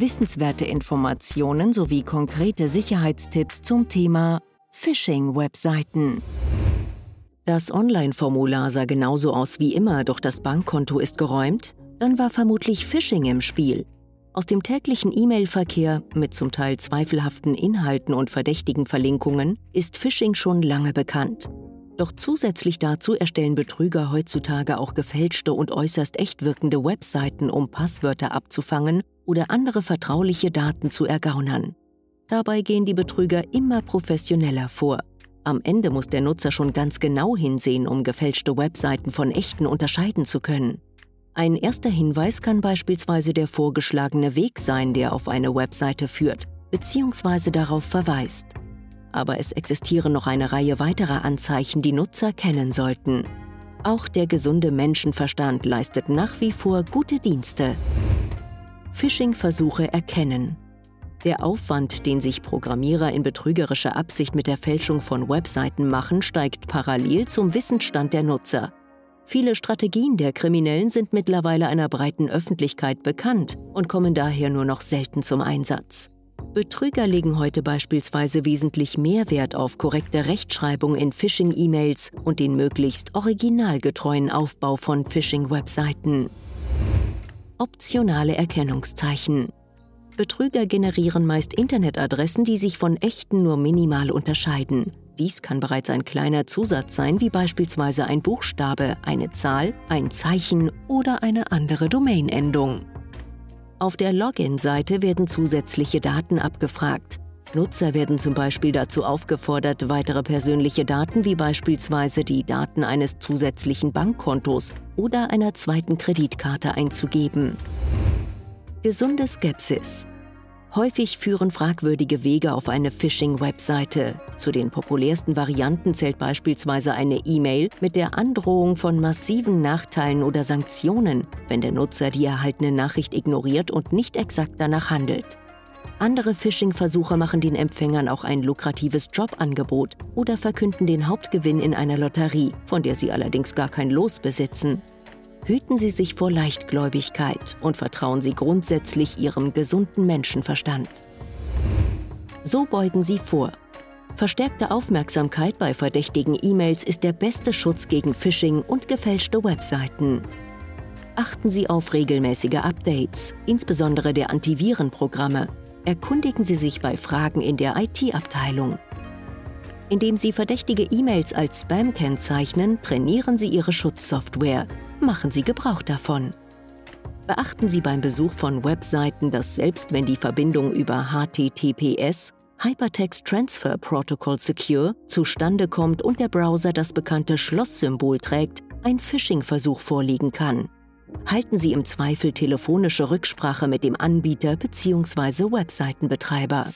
Wissenswerte Informationen sowie konkrete Sicherheitstipps zum Thema Phishing-Webseiten. Das Online-Formular sah genauso aus wie immer, doch das Bankkonto ist geräumt? Dann war vermutlich Phishing im Spiel. Aus dem täglichen E-Mail-Verkehr mit zum Teil zweifelhaften Inhalten und verdächtigen Verlinkungen ist Phishing schon lange bekannt. Doch zusätzlich dazu erstellen Betrüger heutzutage auch gefälschte und äußerst echt wirkende Webseiten, um Passwörter abzufangen oder andere vertrauliche Daten zu ergaunern. Dabei gehen die Betrüger immer professioneller vor. Am Ende muss der Nutzer schon ganz genau hinsehen, um gefälschte Webseiten von echten unterscheiden zu können. Ein erster Hinweis kann beispielsweise der vorgeschlagene Weg sein, der auf eine Webseite führt, bzw. darauf verweist. Aber es existieren noch eine Reihe weiterer Anzeichen, die Nutzer kennen sollten. Auch der gesunde Menschenverstand leistet nach wie vor gute Dienste. Phishing-Versuche erkennen. Der Aufwand, den sich Programmierer in betrügerischer Absicht mit der Fälschung von Webseiten machen, steigt parallel zum Wissensstand der Nutzer. Viele Strategien der Kriminellen sind mittlerweile einer breiten Öffentlichkeit bekannt und kommen daher nur noch selten zum Einsatz. Betrüger legen heute beispielsweise wesentlich mehr Wert auf korrekte Rechtschreibung in Phishing-E-Mails und den möglichst originalgetreuen Aufbau von Phishing-Webseiten. Optionale Erkennungszeichen. Betrüger generieren meist Internetadressen, die sich von echten nur minimal unterscheiden. Dies kann bereits ein kleiner Zusatz sein, wie beispielsweise ein Buchstabe, eine Zahl, ein Zeichen oder eine andere Domainendung. Auf der Login-Seite werden zusätzliche Daten abgefragt. Nutzer werden zum Beispiel dazu aufgefordert, weitere persönliche Daten wie beispielsweise die Daten eines zusätzlichen Bankkontos oder einer zweiten Kreditkarte einzugeben. Gesunde Skepsis. Häufig führen fragwürdige Wege auf eine Phishing-Webseite. Zu den populärsten Varianten zählt beispielsweise eine E-Mail mit der Androhung von massiven Nachteilen oder Sanktionen, wenn der Nutzer die erhaltene Nachricht ignoriert und nicht exakt danach handelt. Andere Phishing-Versuche machen den Empfängern auch ein lukratives Jobangebot oder verkünden den Hauptgewinn in einer Lotterie, von der sie allerdings gar kein Los besitzen. Hüten Sie sich vor Leichtgläubigkeit und vertrauen Sie grundsätzlich Ihrem gesunden Menschenverstand. So beugen Sie vor. Verstärkte Aufmerksamkeit bei verdächtigen E-Mails ist der beste Schutz gegen Phishing und gefälschte Webseiten. Achten Sie auf regelmäßige Updates, insbesondere der Antivirenprogramme. Erkundigen Sie sich bei Fragen in der IT-Abteilung. Indem Sie verdächtige E-Mails als Spam kennzeichnen, trainieren Sie Ihre Schutzsoftware machen Sie Gebrauch davon. Beachten Sie beim Besuch von Webseiten, dass selbst wenn die Verbindung über HTTPS Hypertext Transfer Protocol Secure zustande kommt und der Browser das bekannte Schlosssymbol trägt, ein Phishing-Versuch vorliegen kann. Halten Sie im Zweifel telefonische Rücksprache mit dem Anbieter bzw. Webseitenbetreiber.